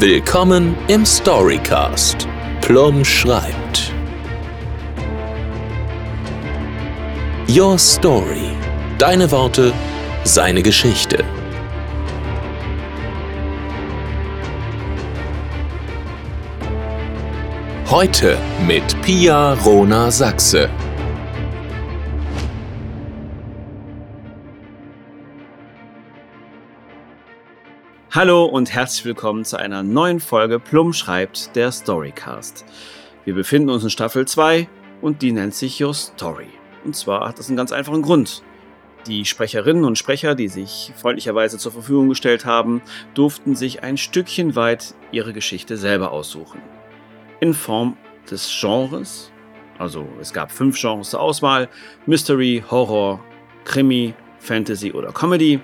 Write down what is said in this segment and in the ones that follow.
Willkommen im Storycast. Plum schreibt. Your Story. Deine Worte, seine Geschichte. Heute mit Pia Rona Sachse. Hallo und herzlich willkommen zu einer neuen Folge Plum schreibt der Storycast. Wir befinden uns in Staffel 2 und die nennt sich Your Story. Und zwar hat das einen ganz einfachen Grund. Die Sprecherinnen und Sprecher, die sich freundlicherweise zur Verfügung gestellt haben, durften sich ein Stückchen weit ihre Geschichte selber aussuchen. In Form des Genres, also es gab fünf Genres zur Auswahl, Mystery, Horror, Krimi, Fantasy oder Comedy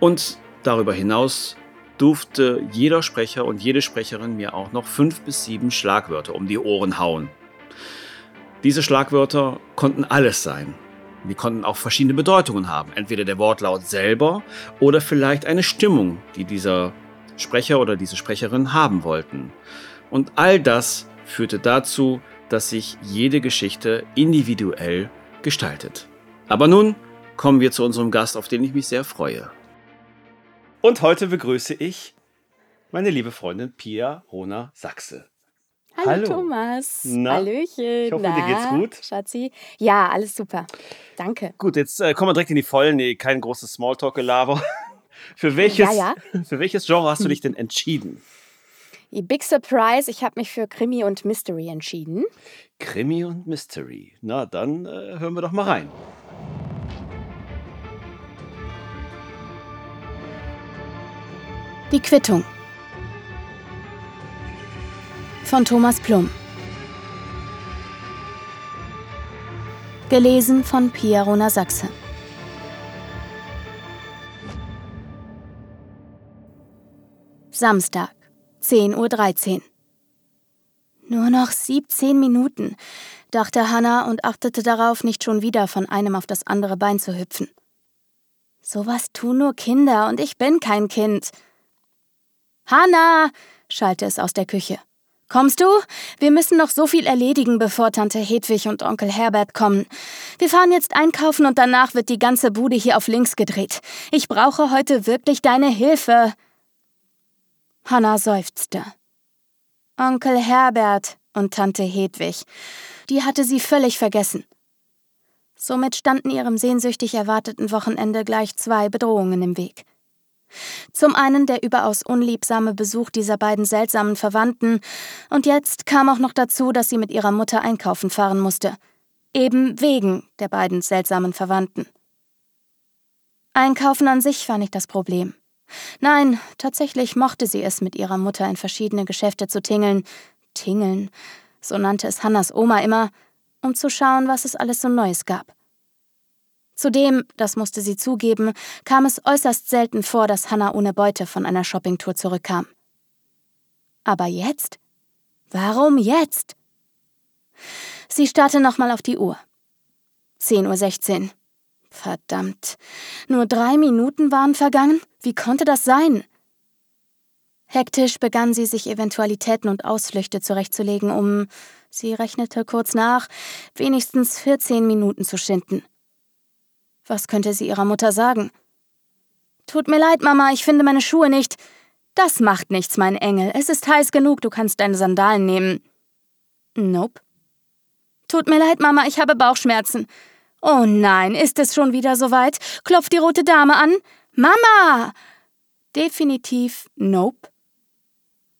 und darüber hinaus durfte jeder Sprecher und jede Sprecherin mir auch noch fünf bis sieben Schlagwörter um die Ohren hauen. Diese Schlagwörter konnten alles sein. Die konnten auch verschiedene Bedeutungen haben. Entweder der Wortlaut selber oder vielleicht eine Stimmung, die dieser Sprecher oder diese Sprecherin haben wollten. Und all das führte dazu, dass sich jede Geschichte individuell gestaltet. Aber nun kommen wir zu unserem Gast, auf den ich mich sehr freue. Und heute begrüße ich meine liebe Freundin Pia Rona Sachse. Hallo, Hallo. Thomas. Na? Hallöchen. Ich hoffe, Na, dir geht's gut. Schatzi. Ja, alles super. Danke. Gut, jetzt äh, kommen wir direkt in die Vollen. Nee, kein großes Smalltalk-Gelaber. Für welches, ja, ja. für welches Genre hast du dich denn entschieden? Die Big Surprise, ich habe mich für Krimi und Mystery entschieden. Krimi und Mystery. Na, dann äh, hören wir doch mal rein. Die Quittung von Thomas Plum. Gelesen von Pia Rona Sachse. Samstag, 10.13 Uhr. Nur noch 17 Minuten, dachte Hannah und achtete darauf, nicht schon wieder von einem auf das andere Bein zu hüpfen. Sowas tun nur Kinder und ich bin kein Kind. Hanna, schallte es aus der Küche. Kommst du? Wir müssen noch so viel erledigen, bevor Tante Hedwig und Onkel Herbert kommen. Wir fahren jetzt einkaufen und danach wird die ganze Bude hier auf links gedreht. Ich brauche heute wirklich deine Hilfe. Hanna seufzte. Onkel Herbert und Tante Hedwig. Die hatte sie völlig vergessen. Somit standen ihrem sehnsüchtig erwarteten Wochenende gleich zwei Bedrohungen im Weg. Zum einen der überaus unliebsame Besuch dieser beiden seltsamen Verwandten, und jetzt kam auch noch dazu, dass sie mit ihrer Mutter einkaufen fahren musste. Eben wegen der beiden seltsamen Verwandten. Einkaufen an sich war nicht das Problem. Nein, tatsächlich mochte sie es, mit ihrer Mutter in verschiedene Geschäfte zu tingeln. Tingeln, so nannte es Hannas Oma immer, um zu schauen, was es alles so Neues gab. Zudem, das musste sie zugeben, kam es äußerst selten vor, dass Hannah ohne Beute von einer Shoppingtour zurückkam. Aber jetzt? Warum jetzt? Sie starrte nochmal auf die Uhr. 10.16 Uhr. Verdammt. Nur drei Minuten waren vergangen? Wie konnte das sein? Hektisch begann sie, sich Eventualitäten und Ausflüchte zurechtzulegen, um, sie rechnete kurz nach, wenigstens 14 Minuten zu schinden. Was könnte sie ihrer Mutter sagen? Tut mir leid, Mama, ich finde meine Schuhe nicht. Das macht nichts, mein Engel. Es ist heiß genug, du kannst deine Sandalen nehmen. Nope. Tut mir leid, Mama, ich habe Bauchschmerzen. Oh nein, ist es schon wieder soweit? Klopft die rote Dame an? Mama! Definitiv nope.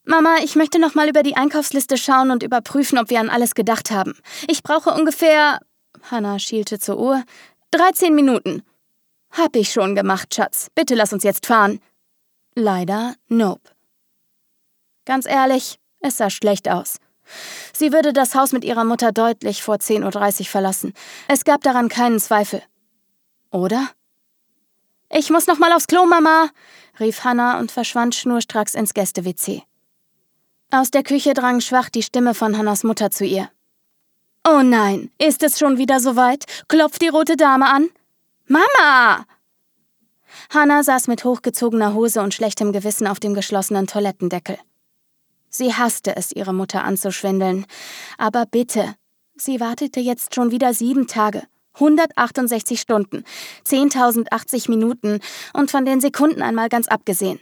Mama, ich möchte noch mal über die Einkaufsliste schauen und überprüfen, ob wir an alles gedacht haben. Ich brauche ungefähr. Hannah schielte zur Uhr. 13 Minuten. Hab ich schon gemacht, Schatz. Bitte lass uns jetzt fahren. Leider, nope. Ganz ehrlich, es sah schlecht aus. Sie würde das Haus mit ihrer Mutter deutlich vor 10.30 Uhr verlassen. Es gab daran keinen Zweifel. Oder? Ich muss noch mal aufs Klo, Mama, rief Hannah und verschwand schnurstracks ins Gäste-WC. Aus der Küche drang schwach die Stimme von Hannas Mutter zu ihr. Oh nein, ist es schon wieder soweit? Klopft die rote Dame an? Mama! Hannah saß mit hochgezogener Hose und schlechtem Gewissen auf dem geschlossenen Toilettendeckel. Sie hasste es, ihre Mutter anzuschwindeln. Aber bitte, sie wartete jetzt schon wieder sieben Tage. 168 Stunden, 10.080 Minuten und von den Sekunden einmal ganz abgesehen.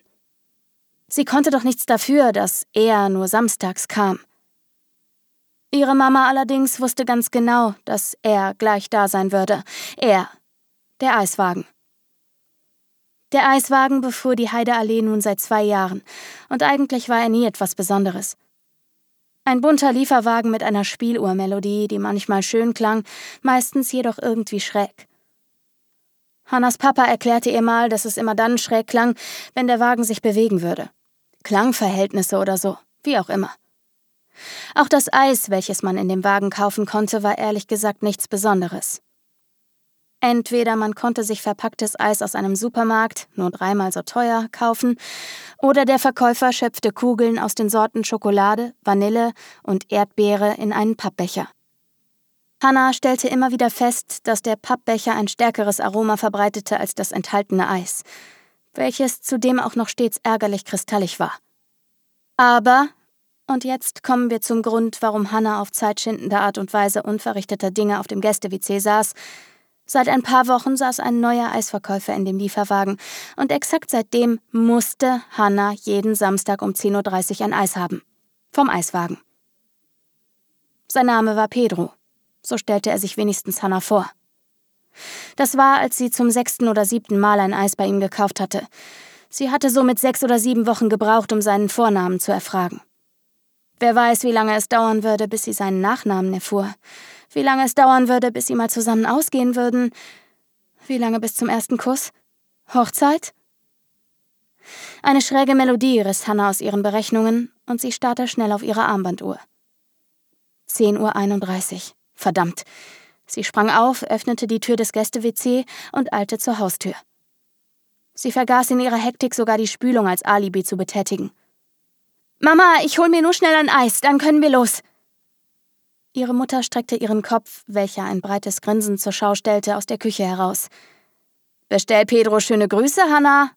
Sie konnte doch nichts dafür, dass er nur samstags kam. Ihre Mama allerdings wusste ganz genau, dass er gleich da sein würde. Er, der Eiswagen. Der Eiswagen befuhr die Heideallee nun seit zwei Jahren, und eigentlich war er nie etwas Besonderes. Ein bunter Lieferwagen mit einer Spieluhrmelodie, die manchmal schön klang, meistens jedoch irgendwie schräg. Hannas Papa erklärte ihr mal, dass es immer dann schräg klang, wenn der Wagen sich bewegen würde. Klangverhältnisse oder so, wie auch immer. Auch das Eis, welches man in dem Wagen kaufen konnte, war ehrlich gesagt nichts Besonderes. Entweder man konnte sich verpacktes Eis aus einem Supermarkt, nur dreimal so teuer, kaufen, oder der Verkäufer schöpfte Kugeln aus den Sorten Schokolade, Vanille und Erdbeere in einen Pappbecher. Hannah stellte immer wieder fest, dass der Pappbecher ein stärkeres Aroma verbreitete als das enthaltene Eis, welches zudem auch noch stets ärgerlich kristallig war. Aber, und jetzt kommen wir zum Grund, warum Hannah auf zeitschindende Art und Weise unverrichteter Dinge auf dem Gäste-WC saß, Seit ein paar Wochen saß ein neuer Eisverkäufer in dem Lieferwagen und exakt seitdem musste Hannah jeden Samstag um 10.30 Uhr ein Eis haben. Vom Eiswagen. Sein Name war Pedro. So stellte er sich wenigstens Hannah vor. Das war, als sie zum sechsten oder siebten Mal ein Eis bei ihm gekauft hatte. Sie hatte somit sechs oder sieben Wochen gebraucht, um seinen Vornamen zu erfragen. Wer weiß, wie lange es dauern würde, bis sie seinen Nachnamen erfuhr. Wie lange es dauern würde, bis sie mal zusammen ausgehen würden. Wie lange bis zum ersten Kuss? Hochzeit? Eine schräge Melodie riss Hannah aus ihren Berechnungen und sie starrte schnell auf ihre Armbanduhr. 10.31 Uhr. Verdammt. Sie sprang auf, öffnete die Tür des Gäste-WC und eilte zur Haustür. Sie vergaß in ihrer Hektik sogar die Spülung als Alibi zu betätigen. Mama, ich hol mir nur schnell ein Eis, dann können wir los. Ihre Mutter streckte ihren Kopf, welcher ein breites Grinsen zur Schau stellte, aus der Küche heraus. Bestell Pedro schöne Grüße, Hanna.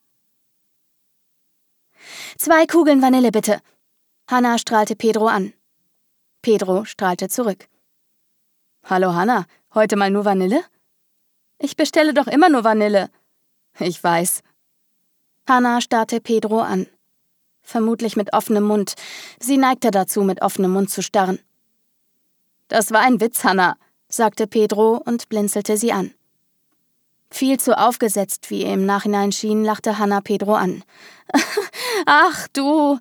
Zwei Kugeln Vanille, bitte. Hanna strahlte Pedro an. Pedro strahlte zurück. Hallo, Hanna. Heute mal nur Vanille? Ich bestelle doch immer nur Vanille. Ich weiß. Hanna starrte Pedro an. Vermutlich mit offenem Mund. Sie neigte dazu, mit offenem Mund zu starren. Das war ein Witz, Hanna, sagte Pedro und blinzelte sie an. Viel zu aufgesetzt, wie ihr im Nachhinein schien, lachte Hanna Pedro an. Ach du.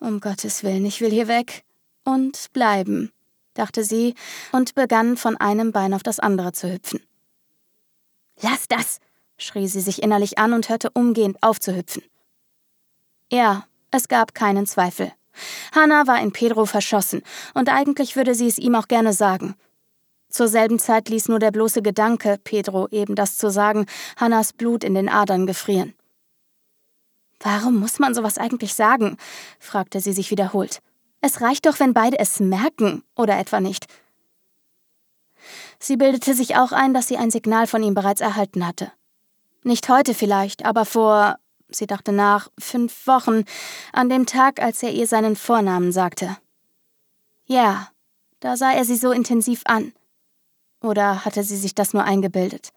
Um Gottes Willen, ich will hier weg. Und bleiben, dachte sie und begann von einem Bein auf das andere zu hüpfen. Lass das, schrie sie sich innerlich an und hörte umgehend auf zu hüpfen. Ja, es gab keinen Zweifel. Hannah war in Pedro verschossen, und eigentlich würde sie es ihm auch gerne sagen. Zur selben Zeit ließ nur der bloße Gedanke, Pedro eben das zu sagen, Hannas Blut in den Adern gefrieren. Warum muss man sowas eigentlich sagen? fragte sie sich wiederholt. Es reicht doch, wenn beide es merken, oder etwa nicht. Sie bildete sich auch ein, dass sie ein Signal von ihm bereits erhalten hatte. Nicht heute vielleicht, aber vor sie dachte nach, fünf Wochen, an dem Tag, als er ihr seinen Vornamen sagte. Ja, da sah er sie so intensiv an. Oder hatte sie sich das nur eingebildet?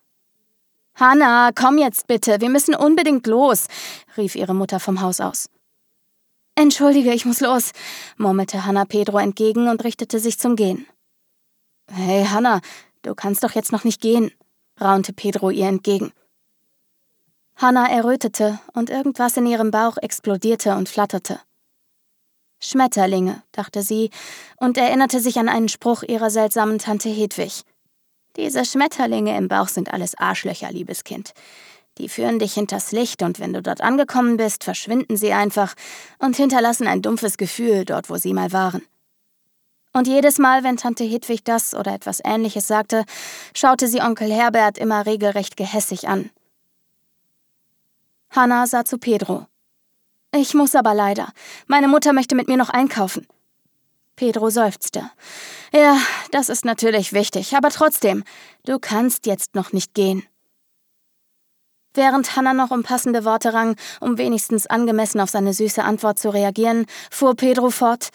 Hanna, komm jetzt bitte, wir müssen unbedingt los, rief ihre Mutter vom Haus aus. Entschuldige, ich muss los, murmelte Hanna Pedro entgegen und richtete sich zum Gehen. Hey, Hanna, du kannst doch jetzt noch nicht gehen, raunte Pedro ihr entgegen. Hannah errötete und irgendwas in ihrem Bauch explodierte und flatterte. Schmetterlinge, dachte sie und erinnerte sich an einen Spruch ihrer seltsamen Tante Hedwig. Diese Schmetterlinge im Bauch sind alles Arschlöcher, liebes Kind. Die führen dich hinters Licht und wenn du dort angekommen bist, verschwinden sie einfach und hinterlassen ein dumpfes Gefühl dort, wo sie mal waren. Und jedes Mal, wenn Tante Hedwig das oder etwas Ähnliches sagte, schaute sie Onkel Herbert immer regelrecht gehässig an. Hannah sah zu Pedro. Ich muss aber leider. Meine Mutter möchte mit mir noch einkaufen. Pedro seufzte. Ja, das ist natürlich wichtig, aber trotzdem, du kannst jetzt noch nicht gehen. Während Hannah noch um passende Worte rang, um wenigstens angemessen auf seine süße Antwort zu reagieren, fuhr Pedro fort: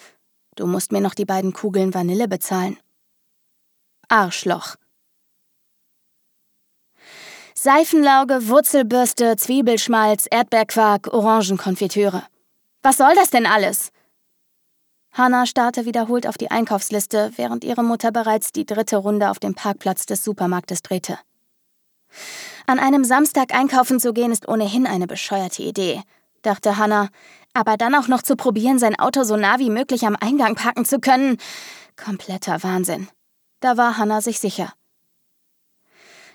Du musst mir noch die beiden Kugeln Vanille bezahlen. Arschloch. Seifenlauge, Wurzelbürste, Zwiebelschmalz, Erdbeerquark, Orangenkonfitüre. Was soll das denn alles? Hannah starrte wiederholt auf die Einkaufsliste, während ihre Mutter bereits die dritte Runde auf dem Parkplatz des Supermarktes drehte. An einem Samstag einkaufen zu gehen ist ohnehin eine bescheuerte Idee, dachte Hannah, aber dann auch noch zu probieren, sein Auto so nah wie möglich am Eingang parken zu können. Kompletter Wahnsinn. Da war Hannah sich sicher.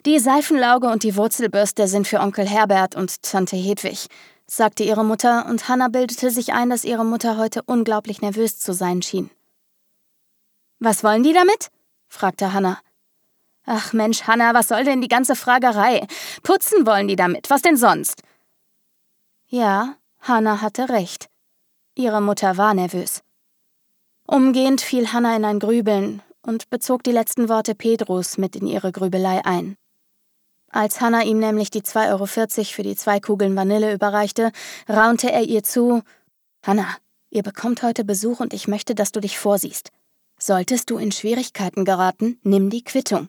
Die Seifenlauge und die Wurzelbürste sind für Onkel Herbert und Tante Hedwig, sagte ihre Mutter, und Hannah bildete sich ein, dass ihre Mutter heute unglaublich nervös zu sein schien. Was wollen die damit? fragte Hannah. Ach Mensch, Hannah, was soll denn die ganze Fragerei? Putzen wollen die damit, was denn sonst? Ja, Hannah hatte recht. Ihre Mutter war nervös. Umgehend fiel Hannah in ein Grübeln und bezog die letzten Worte Pedros mit in ihre Grübelei ein. Als Hannah ihm nämlich die 2,40 Euro für die zwei Kugeln Vanille überreichte, raunte er ihr zu: Hannah, ihr bekommt heute Besuch und ich möchte, dass du dich vorsiehst. Solltest du in Schwierigkeiten geraten, nimm die Quittung.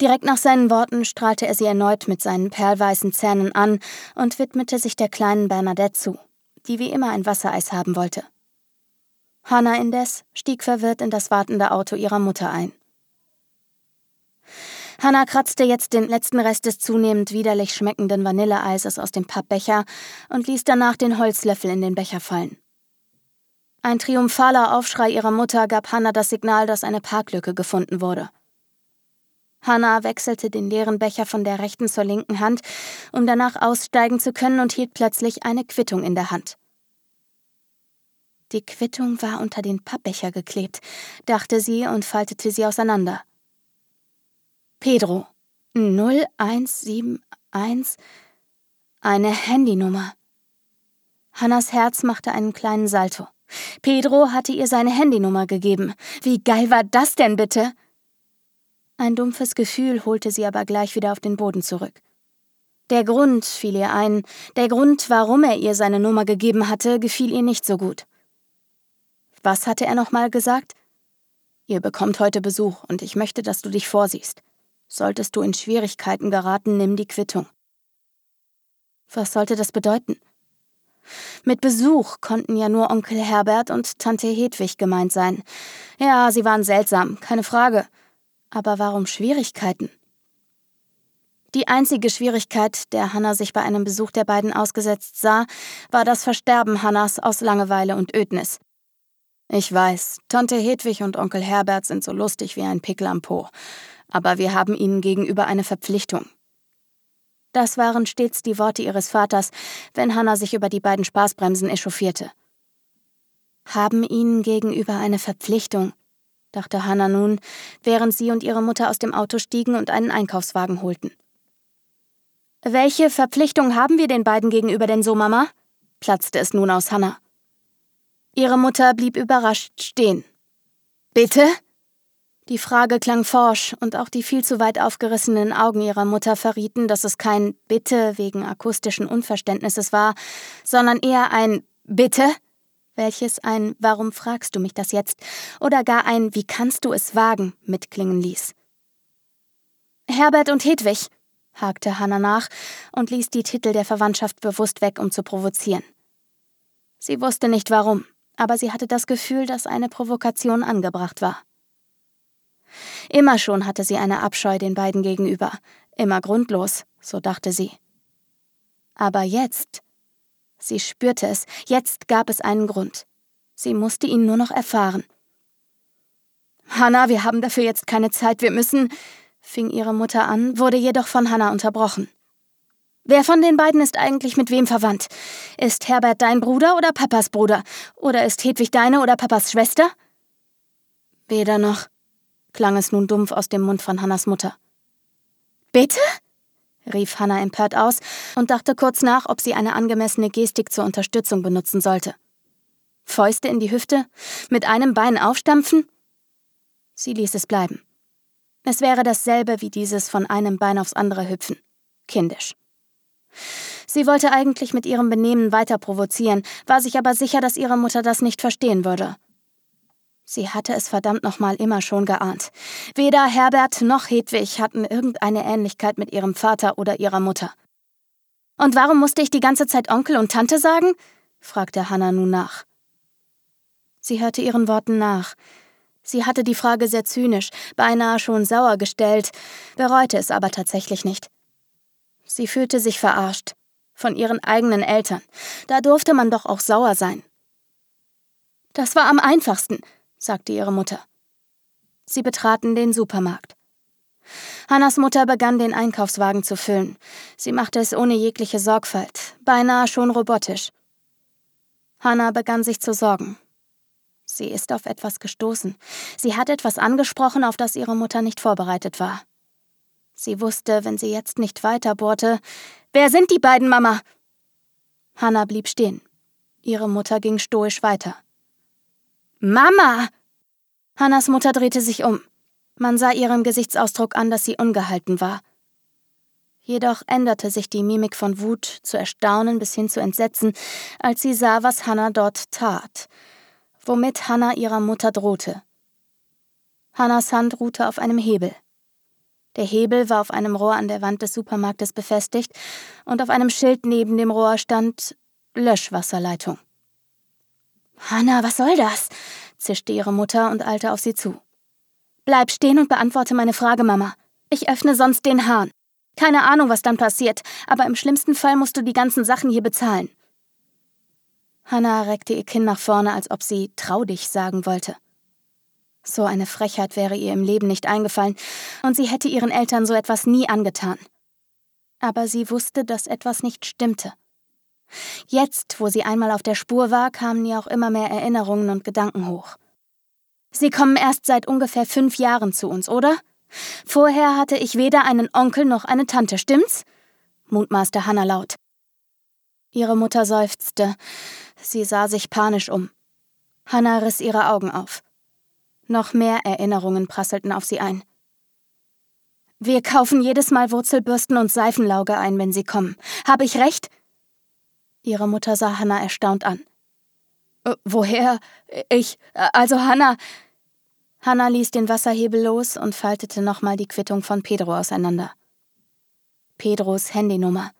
Direkt nach seinen Worten strahlte er sie erneut mit seinen perlweißen Zähnen an und widmete sich der kleinen Bernadette zu, die wie immer ein Wassereis haben wollte. Hannah indes stieg verwirrt in das wartende Auto ihrer Mutter ein. Hannah kratzte jetzt den letzten Rest des zunehmend widerlich schmeckenden Vanilleeises aus dem Pappbecher und ließ danach den Holzlöffel in den Becher fallen. Ein triumphaler Aufschrei ihrer Mutter gab Hannah das Signal, dass eine Parklücke gefunden wurde. Hannah wechselte den leeren Becher von der rechten zur linken Hand, um danach aussteigen zu können und hielt plötzlich eine Quittung in der Hand. Die Quittung war unter den Pappbecher geklebt, dachte sie und faltete sie auseinander. Pedro 0171 eine Handynummer. Hannas Herz machte einen kleinen Salto. Pedro hatte ihr seine Handynummer gegeben. Wie geil war das denn bitte? Ein dumpfes Gefühl holte sie aber gleich wieder auf den Boden zurück. Der Grund fiel ihr ein, der Grund, warum er ihr seine Nummer gegeben hatte, gefiel ihr nicht so gut. Was hatte er nochmal gesagt? Ihr bekommt heute Besuch und ich möchte, dass du dich vorsiehst. Solltest du in Schwierigkeiten geraten, nimm die Quittung. Was sollte das bedeuten? Mit Besuch konnten ja nur Onkel Herbert und Tante Hedwig gemeint sein. Ja, sie waren seltsam, keine Frage. Aber warum Schwierigkeiten? Die einzige Schwierigkeit, der Hannah sich bei einem Besuch der beiden ausgesetzt sah, war das Versterben Hannas aus Langeweile und Ödnis. Ich weiß, Tante Hedwig und Onkel Herbert sind so lustig wie ein Pickel am Po aber wir haben ihnen gegenüber eine Verpflichtung. Das waren stets die Worte ihres Vaters, wenn Hannah sich über die beiden Spaßbremsen echauffierte. Haben ihnen gegenüber eine Verpflichtung, dachte Hannah nun, während sie und ihre Mutter aus dem Auto stiegen und einen Einkaufswagen holten. Welche Verpflichtung haben wir den beiden gegenüber denn so, Mama? platzte es nun aus Hannah. Ihre Mutter blieb überrascht stehen. Bitte? Die Frage klang forsch, und auch die viel zu weit aufgerissenen Augen ihrer Mutter verrieten, dass es kein Bitte wegen akustischen Unverständnisses war, sondern eher ein Bitte, welches ein Warum fragst du mich das jetzt oder gar ein Wie kannst du es wagen mitklingen ließ. Herbert und Hedwig, hakte Hannah nach und ließ die Titel der Verwandtschaft bewusst weg, um zu provozieren. Sie wusste nicht warum, aber sie hatte das Gefühl, dass eine Provokation angebracht war. Immer schon hatte sie eine Abscheu den beiden gegenüber, immer grundlos, so dachte sie. Aber jetzt, sie spürte es, jetzt gab es einen Grund. Sie musste ihn nur noch erfahren. Hannah, wir haben dafür jetzt keine Zeit, wir müssen, fing ihre Mutter an, wurde jedoch von Hannah unterbrochen. Wer von den beiden ist eigentlich mit wem verwandt? Ist Herbert dein Bruder oder Papas Bruder? Oder ist Hedwig deine oder Papas Schwester? Weder noch, klang es nun dumpf aus dem Mund von Hannas Mutter. Bitte? rief Hannah empört aus und dachte kurz nach, ob sie eine angemessene Gestik zur Unterstützung benutzen sollte. Fäuste in die Hüfte? Mit einem Bein aufstampfen? Sie ließ es bleiben. Es wäre dasselbe wie dieses von einem Bein aufs andere hüpfen. kindisch. Sie wollte eigentlich mit ihrem Benehmen weiter provozieren, war sich aber sicher, dass ihre Mutter das nicht verstehen würde. Sie hatte es verdammt nochmal immer schon geahnt. Weder Herbert noch Hedwig hatten irgendeine Ähnlichkeit mit ihrem Vater oder ihrer Mutter. Und warum musste ich die ganze Zeit Onkel und Tante sagen? fragte Hannah nun nach. Sie hörte ihren Worten nach. Sie hatte die Frage sehr zynisch, beinahe schon sauer gestellt, bereute es aber tatsächlich nicht. Sie fühlte sich verarscht. Von ihren eigenen Eltern. Da durfte man doch auch sauer sein. Das war am einfachsten, sagte ihre Mutter. Sie betraten den Supermarkt. Hannas Mutter begann den Einkaufswagen zu füllen. Sie machte es ohne jegliche Sorgfalt, beinahe schon robotisch. Hannah begann sich zu sorgen. Sie ist auf etwas gestoßen. Sie hat etwas angesprochen, auf das ihre Mutter nicht vorbereitet war. Sie wusste, wenn sie jetzt nicht weiterbohrte, wer sind die beiden, Mama? Hannah blieb stehen. Ihre Mutter ging stoisch weiter. Mama! Hannas Mutter drehte sich um. Man sah ihrem Gesichtsausdruck an, dass sie ungehalten war. Jedoch änderte sich die Mimik von Wut zu Erstaunen bis hin zu Entsetzen, als sie sah, was Hannah dort tat, womit Hannah ihrer Mutter drohte. Hannas Hand ruhte auf einem Hebel. Der Hebel war auf einem Rohr an der Wand des Supermarktes befestigt und auf einem Schild neben dem Rohr stand Löschwasserleitung. Hanna, was soll das? zischte ihre Mutter und eilte auf sie zu. Bleib stehen und beantworte meine Frage, Mama. Ich öffne sonst den Hahn. Keine Ahnung, was dann passiert, aber im schlimmsten Fall musst du die ganzen Sachen hier bezahlen. Hannah reckte ihr Kinn nach vorne, als ob sie trau dich sagen wollte. So eine Frechheit wäre ihr im Leben nicht eingefallen, und sie hätte ihren Eltern so etwas nie angetan. Aber sie wusste, dass etwas nicht stimmte. Jetzt, wo sie einmal auf der Spur war, kamen ihr auch immer mehr Erinnerungen und Gedanken hoch. Sie kommen erst seit ungefähr fünf Jahren zu uns, oder? Vorher hatte ich weder einen Onkel noch eine Tante, stimmt's? mutmaßte Hannah laut. Ihre Mutter seufzte. Sie sah sich panisch um. Hannah riss ihre Augen auf. Noch mehr Erinnerungen prasselten auf sie ein. Wir kaufen jedes Mal Wurzelbürsten und Seifenlauge ein, wenn sie kommen. Habe ich recht? Ihre Mutter sah Hannah erstaunt an. Äh, woher? Ich. Also Hannah. Hannah ließ den Wasserhebel los und faltete nochmal die Quittung von Pedro auseinander. Pedros Handynummer.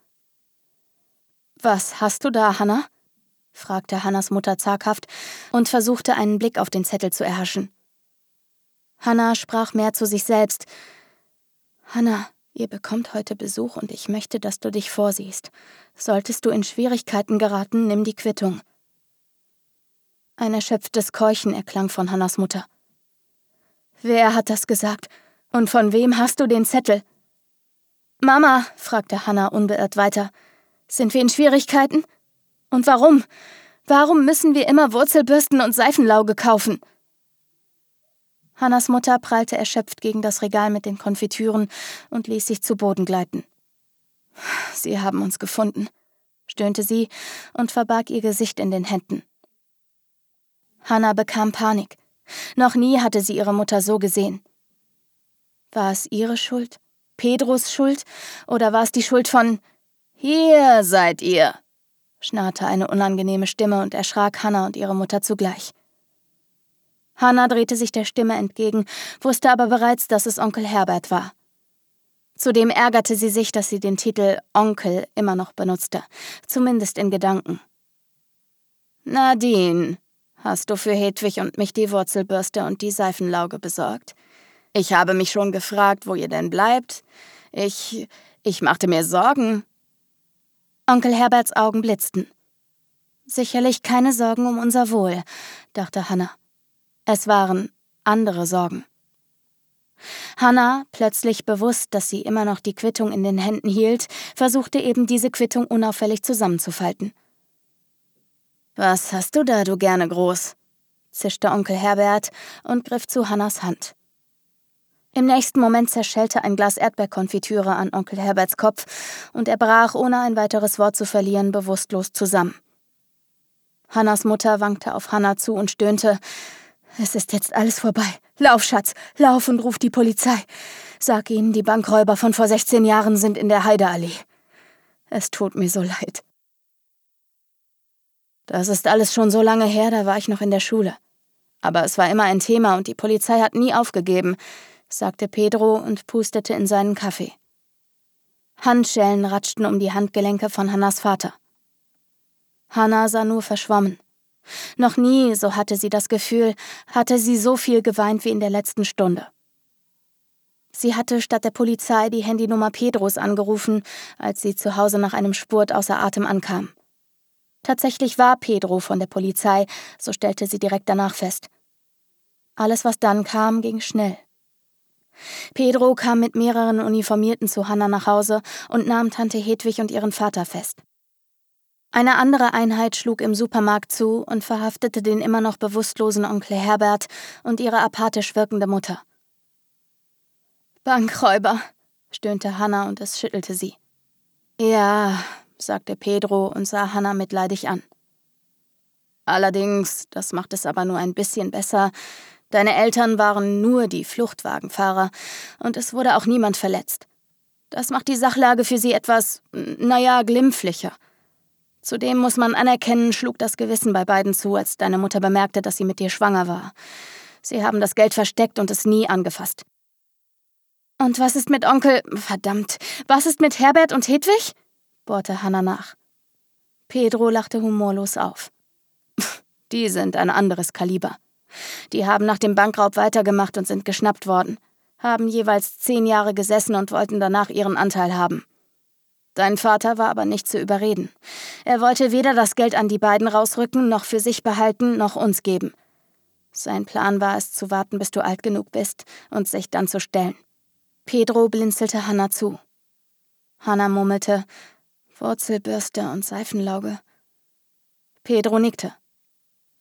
Was hast du da, Hannah? fragte Hannas Mutter zaghaft und versuchte einen Blick auf den Zettel zu erhaschen. Hannah sprach mehr zu sich selbst. Hannah, ihr bekommt heute Besuch und ich möchte, dass du dich vorsiehst. Solltest du in Schwierigkeiten geraten, nimm die Quittung. Ein erschöpftes Keuchen erklang von Hannas Mutter. Wer hat das gesagt? Und von wem hast du den Zettel? Mama, fragte Hannah unbeirrt weiter, sind wir in Schwierigkeiten? Und warum? Warum müssen wir immer Wurzelbürsten und Seifenlauge kaufen? Hannas Mutter prallte erschöpft gegen das Regal mit den Konfitüren und ließ sich zu Boden gleiten. Sie haben uns gefunden, stöhnte sie und verbarg ihr Gesicht in den Händen. Hanna bekam Panik. Noch nie hatte sie ihre Mutter so gesehen. War es ihre Schuld? Pedros Schuld? Oder war es die Schuld von Hier seid ihr? schnarrte eine unangenehme Stimme und erschrak Hanna und ihre Mutter zugleich. Hannah drehte sich der Stimme entgegen, wusste aber bereits, dass es Onkel Herbert war. Zudem ärgerte sie sich, dass sie den Titel Onkel immer noch benutzte, zumindest in Gedanken. Nadine, hast du für Hedwig und mich die Wurzelbürste und die Seifenlauge besorgt? Ich habe mich schon gefragt, wo ihr denn bleibt. Ich. ich machte mir Sorgen. Onkel Herberts Augen blitzten. Sicherlich keine Sorgen um unser Wohl, dachte Hannah. Es waren andere Sorgen. Hannah, plötzlich bewusst, dass sie immer noch die Quittung in den Händen hielt, versuchte eben diese Quittung unauffällig zusammenzufalten. Was hast du da, du gerne groß? zischte Onkel Herbert und griff zu Hannas Hand. Im nächsten Moment zerschellte ein Glas Erdbeerkonfitüre an Onkel Herberts Kopf und er brach, ohne ein weiteres Wort zu verlieren, bewusstlos zusammen. Hannas Mutter wankte auf Hannah zu und stöhnte: es ist jetzt alles vorbei. Lauf, Schatz, lauf und ruf die Polizei. Sag ihnen, die Bankräuber von vor 16 Jahren sind in der Heideallee. Es tut mir so leid. Das ist alles schon so lange her, da war ich noch in der Schule. Aber es war immer ein Thema und die Polizei hat nie aufgegeben, sagte Pedro und pustete in seinen Kaffee. Handschellen ratschten um die Handgelenke von Hannas Vater. Hanna sah nur verschwommen. Noch nie, so hatte sie das Gefühl, hatte sie so viel geweint wie in der letzten Stunde. Sie hatte statt der Polizei die Handynummer Pedros angerufen, als sie zu Hause nach einem Spurt außer Atem ankam. Tatsächlich war Pedro von der Polizei, so stellte sie direkt danach fest. Alles, was dann kam, ging schnell. Pedro kam mit mehreren Uniformierten zu Hanna nach Hause und nahm Tante Hedwig und ihren Vater fest. Eine andere Einheit schlug im Supermarkt zu und verhaftete den immer noch bewusstlosen Onkel Herbert und ihre apathisch wirkende Mutter. Bankräuber, stöhnte Hanna und es schüttelte sie. Ja, sagte Pedro und sah Hanna mitleidig an. Allerdings, das macht es aber nur ein bisschen besser, deine Eltern waren nur die Fluchtwagenfahrer und es wurde auch niemand verletzt. Das macht die Sachlage für sie etwas, naja, glimpflicher. Zudem muss man anerkennen, schlug das Gewissen bei beiden zu, als deine Mutter bemerkte, dass sie mit dir schwanger war. Sie haben das Geld versteckt und es nie angefasst. Und was ist mit Onkel. Verdammt, was ist mit Herbert und Hedwig? bohrte Hanna nach. Pedro lachte humorlos auf. Die sind ein anderes Kaliber. Die haben nach dem Bankraub weitergemacht und sind geschnappt worden, haben jeweils zehn Jahre gesessen und wollten danach ihren Anteil haben. Dein Vater war aber nicht zu überreden. Er wollte weder das Geld an die beiden rausrücken, noch für sich behalten, noch uns geben. Sein Plan war es, zu warten, bis du alt genug bist und sich dann zu stellen. Pedro blinzelte Hanna zu. Hanna murmelte, Wurzelbürste und Seifenlauge. Pedro nickte.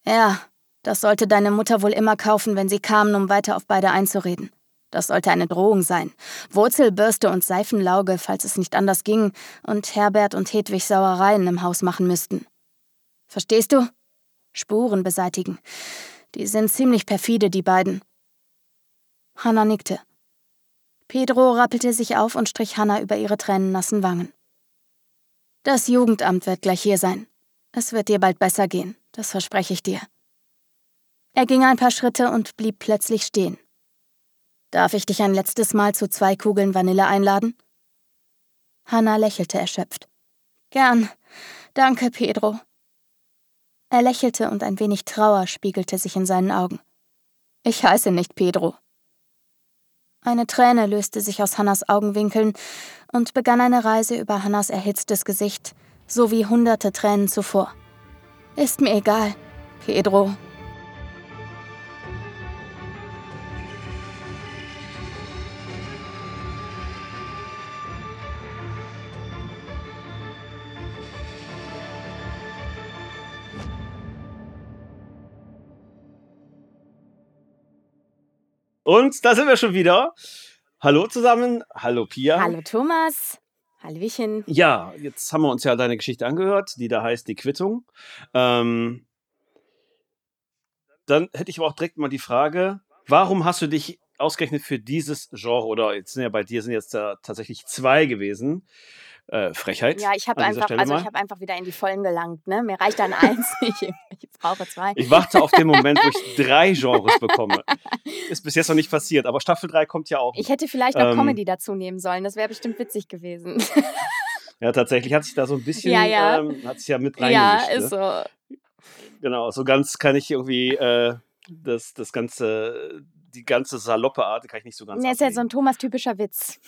Ja, das sollte deine Mutter wohl immer kaufen, wenn sie kamen, um weiter auf beide einzureden. Das sollte eine Drohung sein. Wurzelbürste und Seifenlauge, falls es nicht anders ging, und Herbert und Hedwig Sauereien im Haus machen müssten. Verstehst du? Spuren beseitigen. Die sind ziemlich perfide, die beiden. Hanna nickte. Pedro rappelte sich auf und strich Hanna über ihre tränennassen Wangen. Das Jugendamt wird gleich hier sein. Es wird dir bald besser gehen, das verspreche ich dir. Er ging ein paar Schritte und blieb plötzlich stehen. Darf ich dich ein letztes Mal zu zwei Kugeln Vanille einladen? Hanna lächelte erschöpft. Gern. Danke, Pedro. Er lächelte und ein wenig Trauer spiegelte sich in seinen Augen. Ich heiße nicht Pedro. Eine Träne löste sich aus Hannas Augenwinkeln und begann eine Reise über Hannas erhitztes Gesicht, so wie hunderte Tränen zuvor. Ist mir egal, Pedro, Und da sind wir schon wieder. Hallo zusammen. Hallo Pia. Hallo Thomas. Hallöchen. Ja, jetzt haben wir uns ja deine Geschichte angehört, die da heißt Die Quittung. Ähm, dann hätte ich aber auch direkt mal die Frage, warum hast du dich ausgerechnet für dieses Genre, oder jetzt sind ja bei dir sind jetzt da tatsächlich zwei gewesen, äh, Frechheit. Ja, ich habe einfach, also ich habe einfach wieder in die Vollen gelangt. Ne? Mir reicht dann eins, ich, ich brauche zwei. Ich warte auf den Moment, wo ich drei Genres bekomme. Ist bis jetzt noch nicht passiert, aber Staffel 3 kommt ja auch. Ich hätte vielleicht noch ähm, Comedy dazu nehmen sollen. Das wäre bestimmt witzig gewesen. ja, tatsächlich hat sich da so ein bisschen, ja, ja. Ähm, hat sich ja mit reingemischt. Ja, ist ne? so. Genau, so ganz kann ich irgendwie äh, das, das ganze, die ganze saloppe Art kann ich nicht so ganz. Ne, ist ja so ein Thomas-typischer Witz.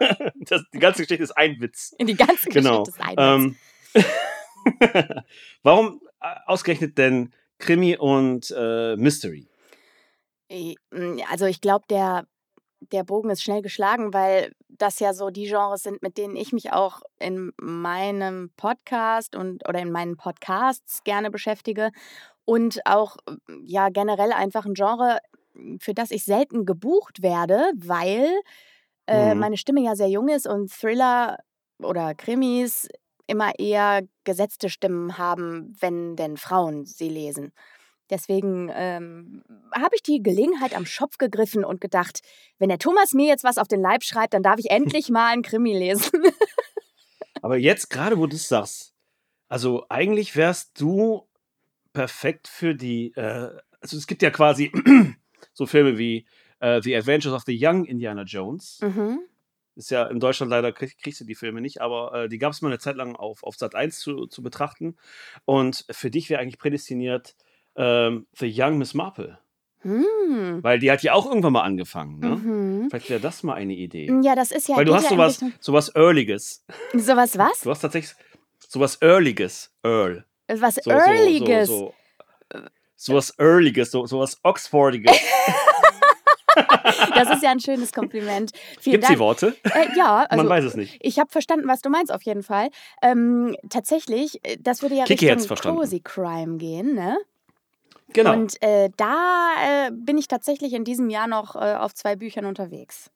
das, die ganze Geschichte ist ein Witz. Die ganze genau. Geschichte ist ein Witz. Ähm, warum äh, ausgerechnet denn Krimi und äh, Mystery? Mm, also ich glaube, der, der Bogen ist schnell geschlagen, weil das ja so die Genres sind, mit denen ich mich auch in meinem Podcast und oder in meinen Podcasts gerne beschäftige und auch ja generell einfach ein Genre, für das ich selten gebucht werde, weil äh, mhm. meine Stimme ja sehr jung ist und Thriller oder Krimis immer eher gesetzte Stimmen haben, wenn denn Frauen sie lesen. Deswegen ähm, habe ich die Gelegenheit am Schopf gegriffen und gedacht, wenn der Thomas mir jetzt was auf den Leib schreibt, dann darf ich endlich mal einen Krimi lesen. Aber jetzt gerade, wo du es sagst, also eigentlich wärst du perfekt für die, äh, also es gibt ja quasi so Filme wie äh, The Adventures of the Young Indiana Jones. Mhm. Ist ja in Deutschland leider krieg, kriegst du die Filme nicht, aber äh, die gab es mal eine Zeit lang auf, auf Sat 1 zu, zu betrachten. Und für dich wäre eigentlich prädestiniert ähm, The Young Miss Marple. Hm. Weil die hat ja auch irgendwann mal angefangen. Ne? Mhm. Vielleicht wäre das mal eine Idee. Ja, das ist ja. Weil du hast sowas, Richtung- sowas Earliges. Sowas was? Du hast tatsächlich sowas Earliges. Earl. Was So, Earliges. So, so, so. Sowas Earliges, so, sowas Oxfordiges. Das ist ja ein schönes Kompliment. Vielen Gibt es die. Worte? Äh, ja, also Man weiß es nicht. ich habe verstanden, was du meinst auf jeden Fall. Ähm, tatsächlich, äh, das würde ja Kiki Richtung. Cozy Crime gehen, ne? Genau. Und äh, da äh, bin ich tatsächlich in diesem Jahr noch äh, auf zwei Büchern unterwegs.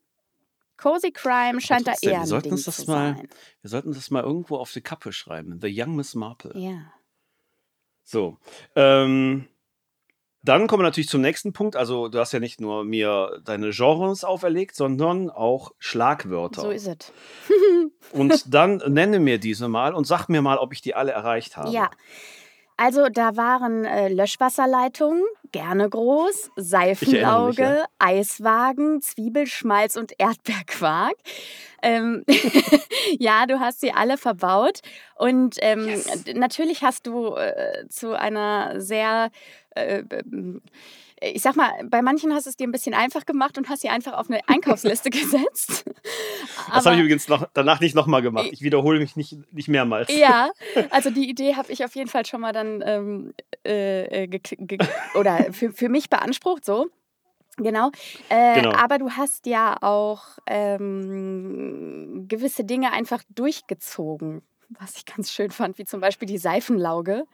Cozy Crime scheint da eher wir ein sollten uns das zu mal- sein. Wir sollten das mal irgendwo auf die Kappe schreiben. The Young Miss Marple. Ja. So. Ähm, dann kommen wir natürlich zum nächsten Punkt. Also, du hast ja nicht nur mir deine Genres auferlegt, sondern auch Schlagwörter. So ist es. Und dann nenne mir diese mal und sag mir mal, ob ich die alle erreicht habe. Ja. Also da waren äh, Löschwasserleitungen, gerne groß, Seifenlauge, ja. Eiswagen, Zwiebelschmalz und Erdbeerquark. Ähm, ja, du hast sie alle verbaut. Und ähm, d- natürlich hast du äh, zu einer sehr, äh, ich sag mal, bei manchen hast du es dir ein bisschen einfach gemacht und hast sie einfach auf eine Einkaufsliste gesetzt. Das habe ich übrigens noch, danach nicht nochmal gemacht. Ich wiederhole mich nicht, nicht mehrmals. Ja, also die Idee habe ich auf jeden Fall schon mal dann ähm, äh, äh, oder für, für mich beansprucht, so. Genau. Äh, Genau. Aber du hast ja auch ähm, gewisse Dinge einfach durchgezogen, was ich ganz schön fand, wie zum Beispiel die Seifenlauge,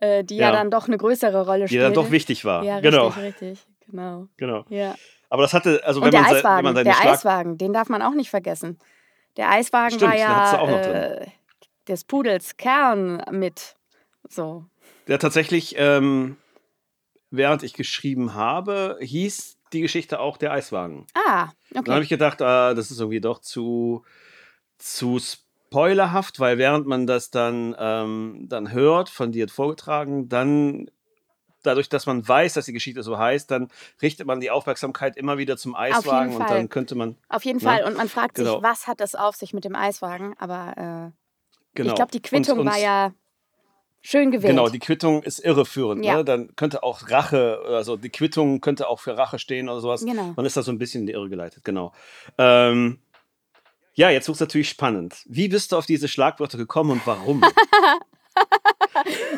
äh, die ja. Ja. dann doch eine größere Rolle Die spielt. dann doch wichtig war. Ja, genau. richtig, richtig. Genau. genau. Ja. Aber das hatte, also wenn der man, se- wenn Eiswagen, man seine der Schlag Eiswagen, den darf man auch nicht vergessen. Der Eiswagen Stimmt, war ja du auch noch drin. äh, des Pudels Kern mit. So. Der tatsächlich, ähm, während ich geschrieben habe, hieß die Geschichte auch der Eiswagen. Ah, Dann habe okay. ich gedacht, ah, das ist irgendwie doch zu, zu spoilerhaft, weil während man das dann, ähm, dann hört, von dir vorgetragen, dann dadurch, dass man weiß, dass die Geschichte so heißt, dann richtet man die Aufmerksamkeit immer wieder zum Eiswagen und dann könnte man, Auf jeden Na, Fall. Und man fragt genau. sich, was hat es auf sich mit dem Eiswagen? Aber äh, genau. ich glaube, die Quittung und, und, war ja schön gewählt. Genau, die Quittung ist irreführend. Ja. Ne? Dann könnte auch Rache, also die Quittung könnte auch für Rache stehen oder sowas. Genau. Man ist da so ein bisschen in die Irre geleitet, genau. Ähm, ja, jetzt wird es natürlich spannend. Wie bist du auf diese Schlagwörter gekommen und warum?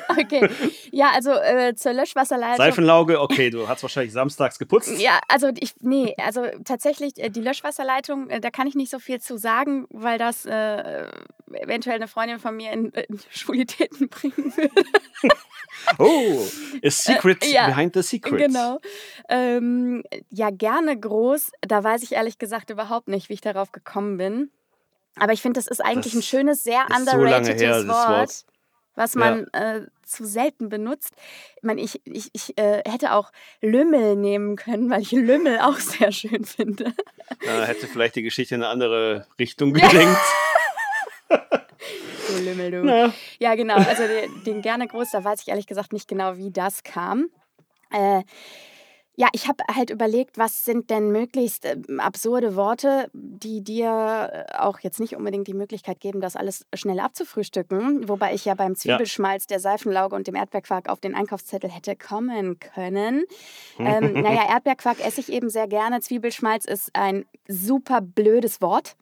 Okay. Ja, also äh, zur Löschwasserleitung. Seifenlauge, okay, du hast wahrscheinlich samstags geputzt. Ja, also ich, nee, also tatsächlich äh, die Löschwasserleitung, äh, da kann ich nicht so viel zu sagen, weil das äh, eventuell eine Freundin von mir in, in Schwulitäten bringen würde. Oh, a secret Äh, ja, behind the secret. Genau. Ähm, ja, gerne groß. Da weiß ich ehrlich gesagt überhaupt nicht, wie ich darauf gekommen bin. Aber ich finde, das ist eigentlich Das ein schönes, sehr so underratedes her, das Wort, Wort. was Ja. man äh, zu selten benutzt. Ich meine, ich, ich, ich äh, hätte auch Lümmel nehmen können, weil ich Lümmel auch sehr schön finde. Äh, hätte vielleicht die Geschichte in eine andere Richtung gelenkt. Du Lümmel, du. Na, Ja, genau. Also den, den gerne groß, da weiß ich ehrlich gesagt nicht genau, wie das kam. Äh, ja, ich habe halt überlegt, was sind denn möglichst ähm, absurde Worte, die dir äh, auch jetzt nicht unbedingt die Möglichkeit geben, das alles schnell abzufrühstücken. Wobei ich ja beim Zwiebelschmalz, der Seifenlauge und dem Erdbeerquark auf den Einkaufszettel hätte kommen können. Ähm, naja, Erdbeerquark esse ich eben sehr gerne. Zwiebelschmalz ist ein super blödes Wort.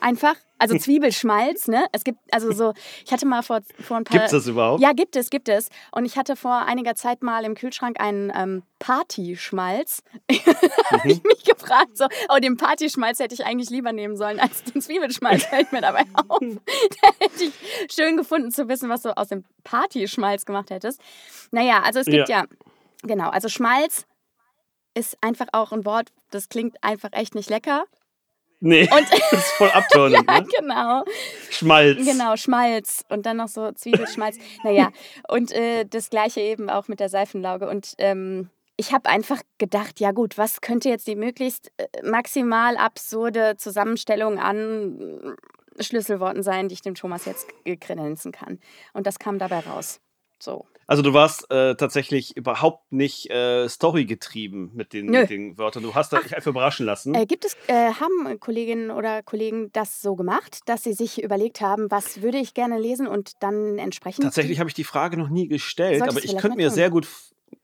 Einfach. Also Zwiebelschmalz, ne? Es gibt, also so, ich hatte mal vor, vor ein paar. Gibt's das überhaupt? Ja, gibt es, gibt es. Und ich hatte vor einiger Zeit mal im Kühlschrank einen ähm, Partyschmalz. Da habe ich mich gefragt, so, oh, den Partyschmalz hätte ich eigentlich lieber nehmen sollen als den Zwiebelschmalz, fällt mir dabei auf. da hätte ich schön gefunden zu wissen, was du aus dem Partyschmalz gemacht hättest. Naja, also es gibt ja, genau, also Schmalz ist einfach auch ein Wort, das klingt einfach echt nicht lecker. Nee, Und das ist voll abtörend, ja, ne? genau. Schmalz. Genau, Schmalz und dann noch so Zwiebelschmalz. naja, und äh, das gleiche eben auch mit der Seifenlauge. Und ähm, ich habe einfach gedacht, ja gut, was könnte jetzt die möglichst äh, maximal absurde Zusammenstellung an Schlüsselworten sein, die ich dem Thomas jetzt kredenzen kann. Und das kam dabei raus. So. Also du warst äh, tatsächlich überhaupt nicht äh, Story-getrieben mit den, mit den Wörtern. Du hast dich einfach überraschen lassen. Äh, gibt es, äh, haben Kolleginnen oder Kollegen das so gemacht, dass sie sich überlegt haben, was würde ich gerne lesen und dann entsprechend. Tatsächlich habe ich die Frage noch nie gestellt, Solltest aber ich könnte mir tun. sehr gut,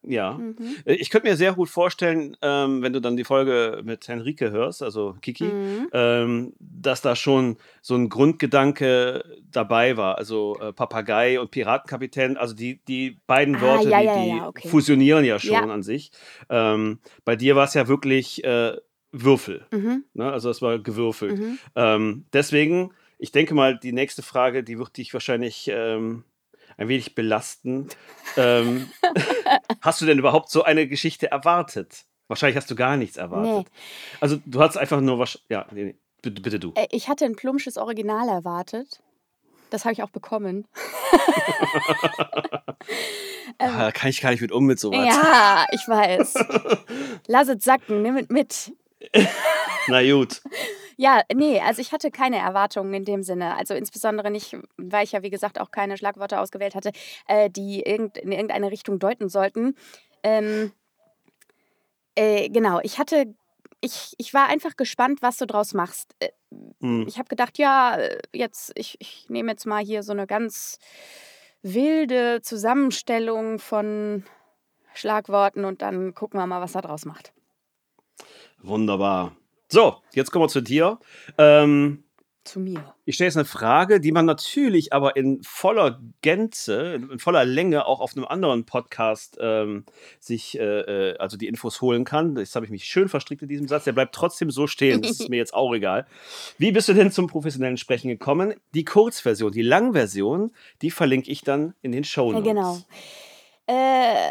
ja, Mhm. Äh, ich könnte mir sehr gut vorstellen, ähm, wenn du dann die Folge mit Henrike hörst, also Kiki, Mhm. ähm, dass da schon so ein Grundgedanke dabei war. Also äh, Papagei und Piratenkapitän, also die, die beiden Ah, Worte, ja, die, ja, ja, okay. fusionieren ja schon an sich. Ähm, bei dir war es ja wirklich äh, Würfel. Mhm. Ne? Also es war gewürfelt. Mhm. Ähm, deswegen, ich denke mal, die nächste Frage, die wird dich wahrscheinlich ähm, ein wenig belasten. ähm, hast du denn überhaupt so eine Geschichte erwartet? Wahrscheinlich hast du gar nichts erwartet. Also du hast einfach nur was. Ja, nee, nee, bitte, du. Äh, Ich hatte ein plumpsches Original erwartet. Das habe ich auch bekommen. Ah, da kann ich gar nicht mit um mit sowas. Ja, ich weiß. Lass es sacken, nimm es mit. Na gut. Ja, nee, also ich hatte keine Erwartungen in dem Sinne. Also insbesondere nicht, weil ich ja, wie gesagt, auch keine Schlagworte ausgewählt hatte, äh, die irgend, in irgendeine Richtung deuten sollten. Ähm, äh, genau, ich hatte, ich, ich war einfach gespannt, was du draus machst. Äh, Hm. ich habe gedacht, ja, äh, jetzt, ich, ich nehme jetzt mal hier so eine ganz wilde Zusammenstellung von Schlagworten und dann gucken wir mal, was er draus macht. Wunderbar. So, jetzt kommen wir zu dir. Ähm, Zu mir. Ich stelle jetzt eine Frage, die man natürlich aber in voller Gänze, in voller Länge auch auf einem anderen Podcast ähm, sich, äh, äh, also die Infos holen kann. Das habe ich mich schön verstrickt in diesem Satz. Der bleibt trotzdem so stehen. Das ist mir jetzt auch egal. Wie bist du denn zum professionellen Sprechen gekommen? Die Kurzversion, die Langversion, die verlinke ich dann in den Show Ja, Notes. genau. Äh,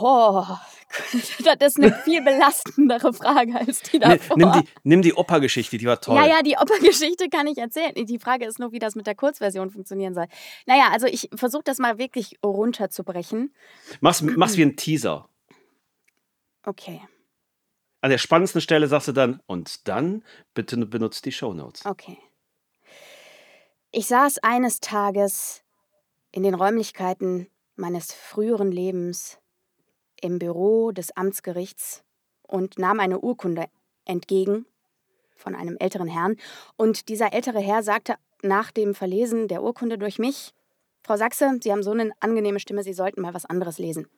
oh, das ist eine viel belastendere Frage als die Nimm, davor. nimm die, nimm die Opa-Geschichte, die war toll. Ja, ja, die Operngeschichte kann ich erzählen. Die Frage ist nur, wie das mit der Kurzversion funktionieren soll. Naja, also ich versuche das mal wirklich runterzubrechen. Mach's, mach's wie ein Teaser. Okay, An der spannendsten Stelle sagst du dann, und dann bitte benutzt die Show Notes. okay. Ich saß eines Tages in den Räumlichkeiten meines früheren Lebens im Büro des Amtsgerichts und nahm eine Urkunde entgegen von einem älteren Herrn. Und dieser ältere Herr sagte nach dem Verlesen der Urkunde durch mich, Frau Sachse, Sie haben so eine angenehme Stimme, Sie sollten mal was anderes lesen.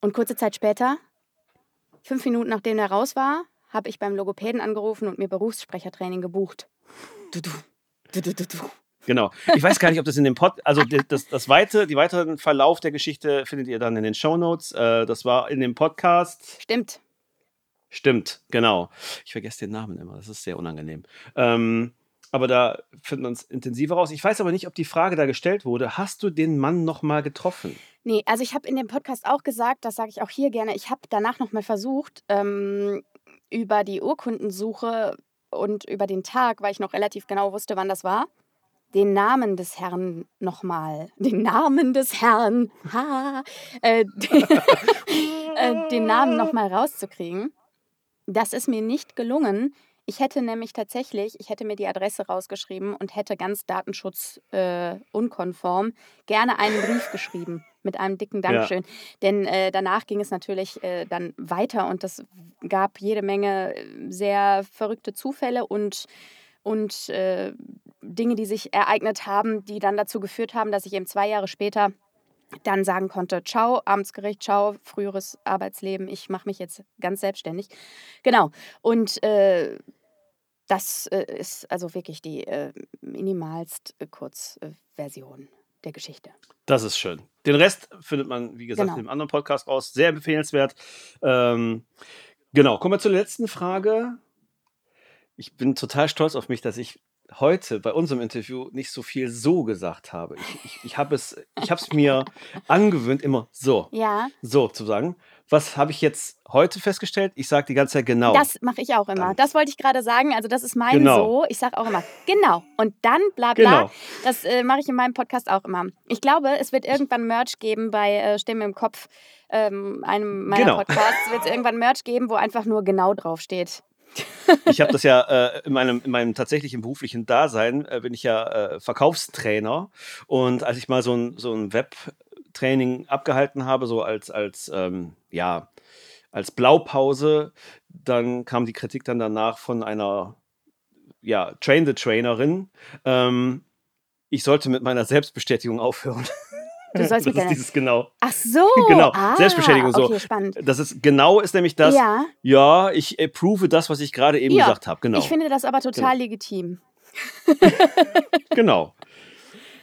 Und kurze Zeit später, fünf Minuten nachdem er raus war, habe ich beim Logopäden angerufen und mir Berufssprechertraining gebucht. Genau. Ich weiß gar nicht, ob das in dem Pod, also das, das weite, die weiteren Verlauf der Geschichte findet ihr dann in den Shownotes. Äh, das war in dem Podcast. Stimmt. Stimmt, genau. Ich vergesse den Namen immer, das ist sehr unangenehm. Ähm, aber da finden wir uns intensiver raus. Ich weiß aber nicht, ob die Frage da gestellt wurde. Hast du den Mann nochmal getroffen? Nee, also ich habe in dem Podcast auch gesagt, das sage ich auch hier gerne, ich habe danach nochmal versucht, ähm, über die Urkundensuche und über den Tag, weil ich noch relativ genau wusste, wann das war, den Namen des Herrn nochmal, den Namen des Herrn, ha, äh, den, äh, den Namen nochmal rauszukriegen. Das ist mir nicht gelungen. Ich hätte nämlich tatsächlich, ich hätte mir die Adresse rausgeschrieben und hätte ganz datenschutzunkonform äh, gerne einen Brief geschrieben mit einem dicken Dankeschön. Denn äh, danach ging es natürlich äh, dann weiter und das gab jede Menge äh, sehr verrückte Zufälle und, und äh, Dinge, die sich ereignet haben, die dann dazu geführt haben, dass ich eben zwei Jahre später dann sagen konnte, ciao, Amtsgericht, ciao, früheres Arbeitsleben, ich mache mich jetzt ganz selbstständig. Genau. Und äh, das äh, ist also wirklich die äh, minimalst äh, Kurzversion der Geschichte. Das ist schön. Den Rest findet man, wie gesagt, Genau. im anderen Podcast raus. Sehr empfehlenswert. Ähm, genau, kommen wir zur letzten Frage. Ich bin total stolz auf mich, dass ich heute bei unserem Interview nicht so viel so gesagt habe. Ich, ich, ich habe es, ich habe es mir angewöhnt, immer so, Ja, so zu sagen. was habe ich jetzt heute festgestellt? Ich sage die ganze Zeit genau. Das mache ich auch immer. Dann. Das wollte ich gerade sagen. Also das ist mein Genau. So. Ich sage auch immer genau. Und dann bla bla. Genau. Das äh, mache ich in meinem Podcast auch immer. Ich glaube, es wird irgendwann Merch geben bei äh, Stimme im Kopf, ähm, einem meiner Genau. Podcasts. Wird es irgendwann Merch geben, wo einfach nur genau draufsteht. Ich habe das ja äh, in, meinem, in meinem tatsächlichen beruflichen Dasein, äh, bin ich ja äh, Verkaufstrainer. Und als ich mal so ein, so ein Webtraining abgehalten habe, so als, als, ähm, ja, als Blaupause, dann kam die Kritik dann danach von einer ja, Train-the-Trainerin. Ähm, ich sollte mit meiner Selbstbestätigung aufhören. Du sollst das mit ist dieses genau. Ach so. Genau, ah, Selbstbestätigung so. Okay, spannend. Das ist genau ist nämlich das, ja, ja, ich approve das, was ich gerade eben Ja, gesagt habe. Genau. ich finde das aber total legitim. Genau.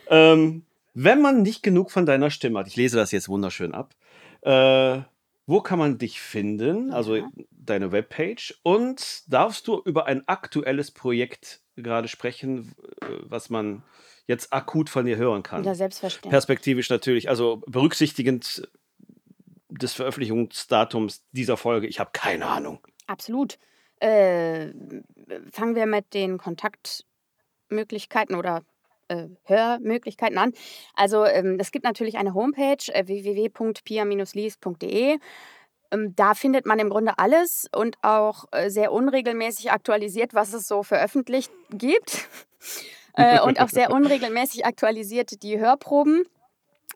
Ähm, wenn man nicht genug von deiner Stimme hat, ich lese das jetzt wunderschön ab, äh, wo kann man dich finden? Also Ja. deine Webpage. Und darfst du über ein aktuelles Projekt gerade sprechen, äh, was man jetzt akut von dir hören kann? Ja, selbstverständlich. Perspektivisch natürlich, also berücksichtigend des Veröffentlichungsdatums dieser Folge. Ich habe keine Ahnung. Absolut. Äh, fangen wir mit den Kontaktmöglichkeiten oder äh, Hörmöglichkeiten an. Also ähm, es gibt natürlich eine Homepage äh, www.pia-lies.de. Ähm, da findet man im Grunde alles und auch äh, sehr unregelmäßig aktualisiert, was es so veröffentlicht gibt. äh, und auch sehr unregelmäßig aktualisiert die Hörproben.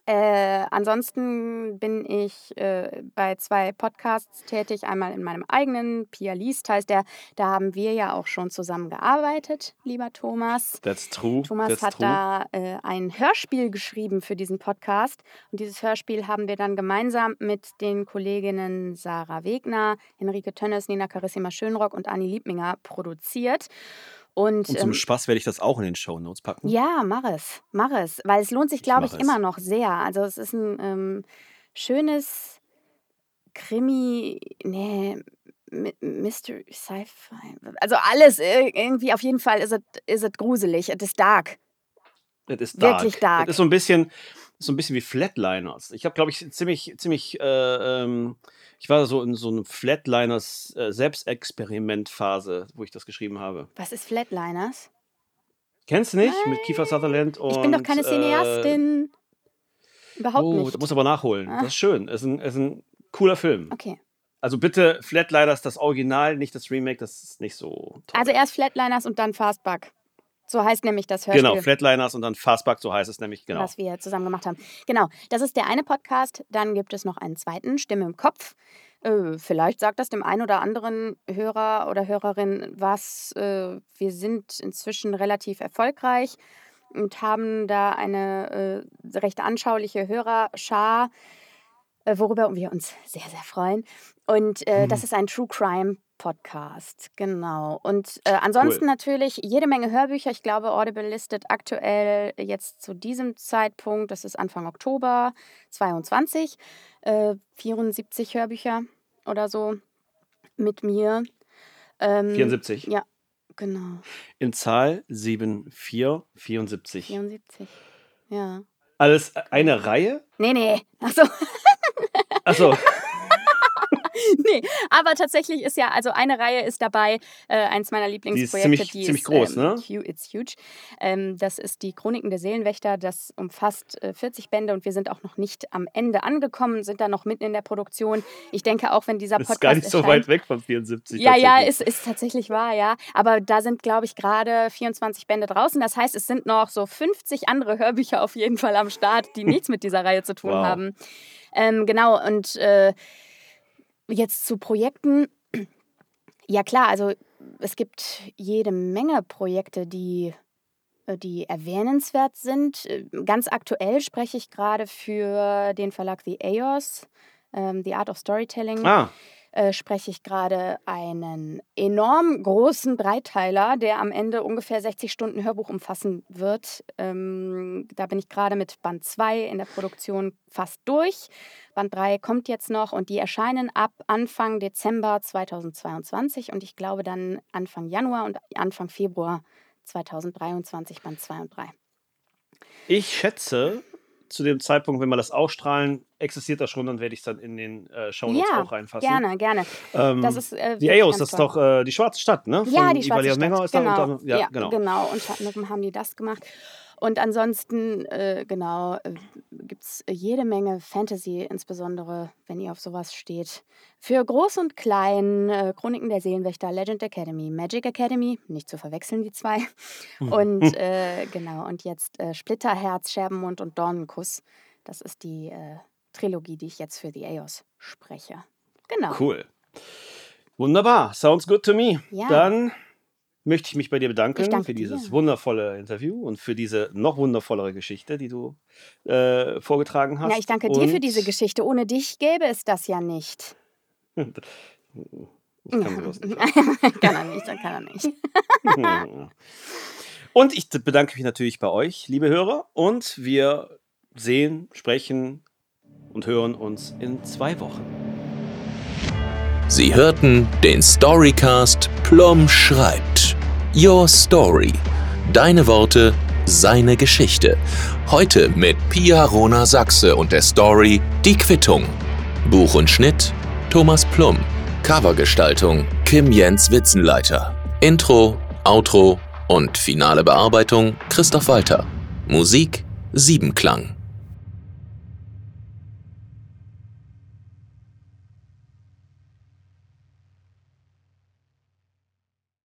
Äh, ansonsten bin ich äh, bei zwei Podcasts tätig. Einmal in meinem eigenen, Pia Liest heißt der. Da haben wir ja auch schon zusammen gearbeitet, lieber Thomas. That's true. Thomas That's hat true. da äh, ein Hörspiel geschrieben für diesen Podcast. Und dieses Hörspiel haben wir dann gemeinsam mit den Kolleginnen Sarah Wegner, Henrike Tönnes, Nina Carissima Schönrock und Anni Liebminger produziert. Und, Und zum ähm, Spaß werde ich das auch in den Show Notes packen. ja, mach es, mach es, weil es lohnt sich, glaube ich, es. immer noch sehr. Also es ist ein ähm, schönes Krimi, nee, Mystery, Sci-Fi, also alles irgendwie auf jeden Fall ist es ist es gruselig, es ist dark. Das ist dark. Wirklich dark. Das ist so ein bisschen, so ein bisschen wie Flatliners. Ich habe, glaube ich, ziemlich, ziemlich, äh, ähm, ich war so in so einer Flatliners äh, Selbstexperimentphase, wo ich das geschrieben habe. Was ist Flatliners? Kennst du nicht? Mit Kiefer Sutherland und. Ich bin doch keine Äh, Cineastin. Überhaupt oh, nicht. muss aber nachholen. Ah. Das ist schön. Es ist ein, ist ein cooler Film. Okay. Also bitte Flatliners, das Original, nicht das Remake, das ist nicht so toll. Also erst Flatliners und dann Fastback. So heißt nämlich das Hörspiel. genau, Flatliners und dann Fastback, so heißt es nämlich, genau. was wir zusammen gemacht haben. Genau, das ist der eine Podcast. Dann gibt es noch einen zweiten, Stimme im Kopf. Äh, vielleicht sagt das dem einen oder anderen Hörer oder Hörerin was. Äh, wir sind inzwischen relativ erfolgreich und haben da eine äh, recht anschauliche Hörerschar, äh, worüber wir uns sehr, sehr freuen. Und äh, das ist ein True Crime Podcast, genau. Und äh, ansonsten natürlich jede Menge Hörbücher. Ich glaube, Audible listet aktuell jetzt zu diesem Zeitpunkt, das ist Anfang Oktober 22, äh, 74 Hörbücher oder so mit mir. Ähm, 74. Ja, genau. In Zahl 7474. 74. Ja. Alles eine Reihe? Nee, nee. Achso. Achso, nee, aber tatsächlich ist ja, also eine Reihe ist dabei, äh, eins meiner Lieblingsprojekte. ziemlich- ziemlich groß, ähm, ne? It's huge. Ähm, das ist die Chroniken der Seelenwächter. Das umfasst äh, 40 Bände und wir sind auch noch nicht am Ende angekommen, sind da noch mitten in der Produktion. Ich denke auch, wenn dieser das Podcast ist gar nicht so weit weg von 74. ja, ja, ist, ist tatsächlich wahr, ja. Aber da sind, glaube ich, gerade 24 Bände draußen. Das heißt, es sind noch so 50 andere Hörbücher auf jeden Fall am Start, die nichts mit dieser Reihe zu tun Wow. haben. Ähm, genau, und äh, jetzt zu Projekten. Ja, klar, also es gibt jede Menge Projekte, die, äh, die erwähnenswert sind. Äh, Ganz aktuell spreche ich gerade für den Verlag The AOS, ähm, The Art of Storytelling Ah, äh, spreche ich gerade einen enorm großen Dreiteiler, der am Ende ungefähr 60 Stunden Hörbuch umfassen wird. Ähm, da bin ich gerade mit Band 2 in der Produktion fast durch. Band 3 kommt jetzt noch und die erscheinen ab Anfang Dezember 2022 und ich glaube dann Anfang Januar und Anfang Februar 2023 Band 2 und 3. ich schätze zu dem Zeitpunkt, wenn wir das ausstrahlen, existiert das schon, dann werde ich es dann in den äh, Shownotes Ja, auch reinfassen. Gerne, gerne. Ähm, Das ist, äh, die Eos, das ist doch äh, die schwarze Stadt, ne? Ja, Von die schwarze Ivalia Stadt. Menger ist da genau. und dann, ja, genau. genau. Unter anderem haben die das gemacht. Und ansonsten, äh, genau, äh, gibt es jede Menge Fantasy, insbesondere wenn ihr auf sowas steht. Für Groß und Klein, äh, Chroniken der Seelenwächter, Legend Academy, Magic Academy, nicht zu verwechseln, die zwei. Und äh, genau, und jetzt äh, Splitterherz, Scherbenmund und Dornenkuss. Das ist die äh, Trilogie, die ich jetzt für die Eos spreche. Genau. Cool. Wunderbar. Sounds good to me. Ja. Dann möchte ich mich bei dir bedanken für dieses dir. wundervolle Interview und für diese noch wundervollere Geschichte, die du äh, vorgetragen hast. Ja, ich danke dir für Und- diese Geschichte. Ohne dich gäbe es das ja nicht. Ich kann sowas nicht. kann er nicht, dann kann er nicht. Und ich bedanke mich natürlich bei euch, liebe Hörer. Und wir sehen, sprechen und hören uns in zwei Wochen. Sie hörten den Storycast Plum schreibt. Your Story. Deine Worte, seine Geschichte. Heute mit Pia Rona Sachse und der Story Die Quittung. Buch und Schnitt Thomas Plum. Covergestaltung Kim Jens Witzenleiter. Intro, Outro und finale Bearbeitung Christoph Walter. Musik Siebenklang.